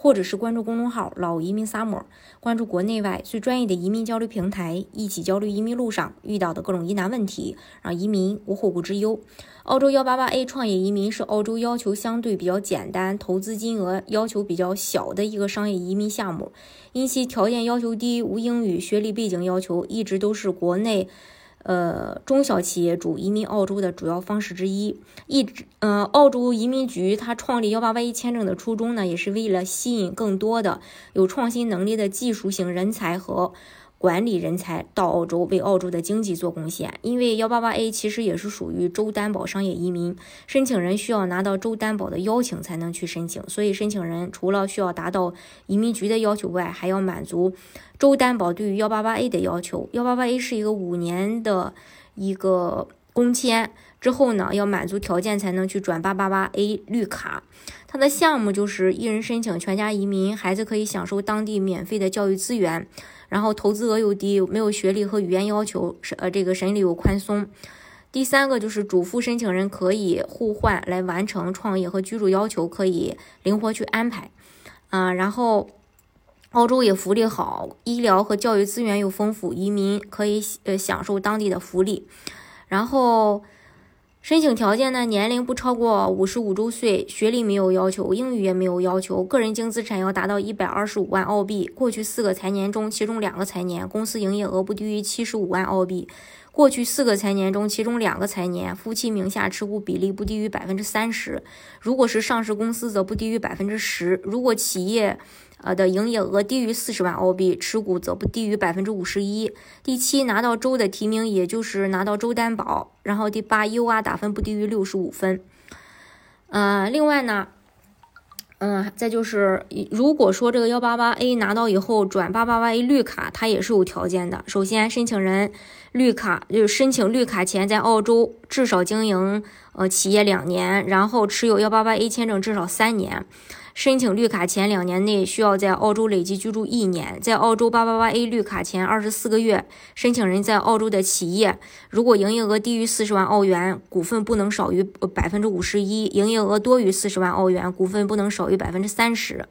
或者是关注公众号“老移民 Summer”，关注国内外最专业的移民交流平台，一起交流移民路上遇到的各种疑难问题，让移民无后顾之忧。澳洲幺八八 A 创业移民是澳洲要求相对比较简单、投资金额要求比较小的一个商业移民项目，因其条件要求低、无英语学历背景要求，一直都是国内呃中小企业主移民澳洲的主要方式之一。一直呃，澳洲移民局它创立幺八八一签证的初衷呢，也是为了吸引更多的有创新能力的技术型人才和。管理人才到澳洲为澳洲的经济做贡献，因为幺八八 A 其实也是属于州担保商业移民，申请人需要拿到州担保的邀请才能去申请，所以申请人除了需要达到移民局的要求外，还要满足州担保对于幺八八 A 的要求。幺八八 A 是一个五年的一个工签，之后呢要满足条件才能去转八八八 A 绿卡。它的项目就是一人申请全家移民，孩子可以享受当地免费的教育资源。然后投资额又低，没有学历和语言要求，呃这个审理又宽松。第三个就是主副申请人可以互换来完成创业和居住要求，可以灵活去安排。啊，然后澳洲也福利好，医疗和教育资源又丰富，移民可以呃享受当地的福利。然后。申请条件呢？年龄不超过五十五周岁，学历没有要求，英语也没有要求，个人净资产要达到一百二十五万澳币。过去四个财年中，其中两个财年公司营业额不低于七十五万澳币。过去四个财年中，其中两个财年夫妻名下持股比例不低于百分之三十。如果是上市公司，则不低于百分之十。如果企业呃的营业额低于四十万澳币，持股则不低于百分之五十一。第七，拿到州的提名，也就是拿到州担保。然后第八，UR 打分不低于六十五分。呃，另外呢，嗯，再就是，如果说这个幺八八 A 拿到以后转八八八 A 绿卡，它也是有条件的。首先，申请人绿卡就是申请绿卡前在澳洲至少经营呃企业两年，然后持有幺八八 A 签证至少三年。申请绿卡前两年内需要在澳洲累计居住一年，在澳洲八八八 A 绿卡前二十四个月，申请人在澳洲的企业如果营业额低于四十万澳元，股份不能少于百分之五十一；营业额多于四十万澳元，股份不能少于百分之三十；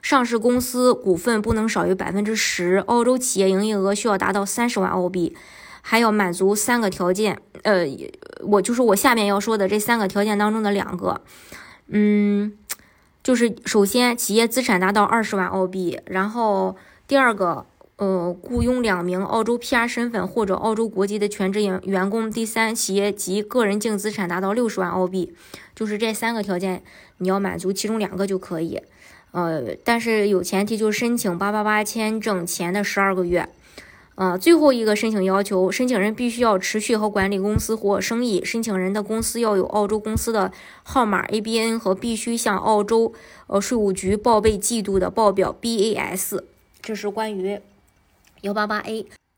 上市公司股份不能少于百分之十；澳洲企业营业额需要达到三十万澳币，还要满足三个条件。呃，我就是我下面要说的这三个条件当中的两个，嗯。就是首先，企业资产达到二十万澳币，然后第二个，呃，雇佣两名澳洲 PR 身份或者澳洲国籍的全职员员工。第三，企业及个人净资产达到六十万澳币。就是这三个条件，你要满足其中两个就可以。呃，但是有前提，就是申请八八八签证前的十二个月。啊，最后一个申请要求，申请人必须要持续和管理公司或生意。申请人的公司要有澳洲公司的号码 ABN 和必须向澳洲呃税务局报备季度的报表 BAS。这是关于幺八八 A。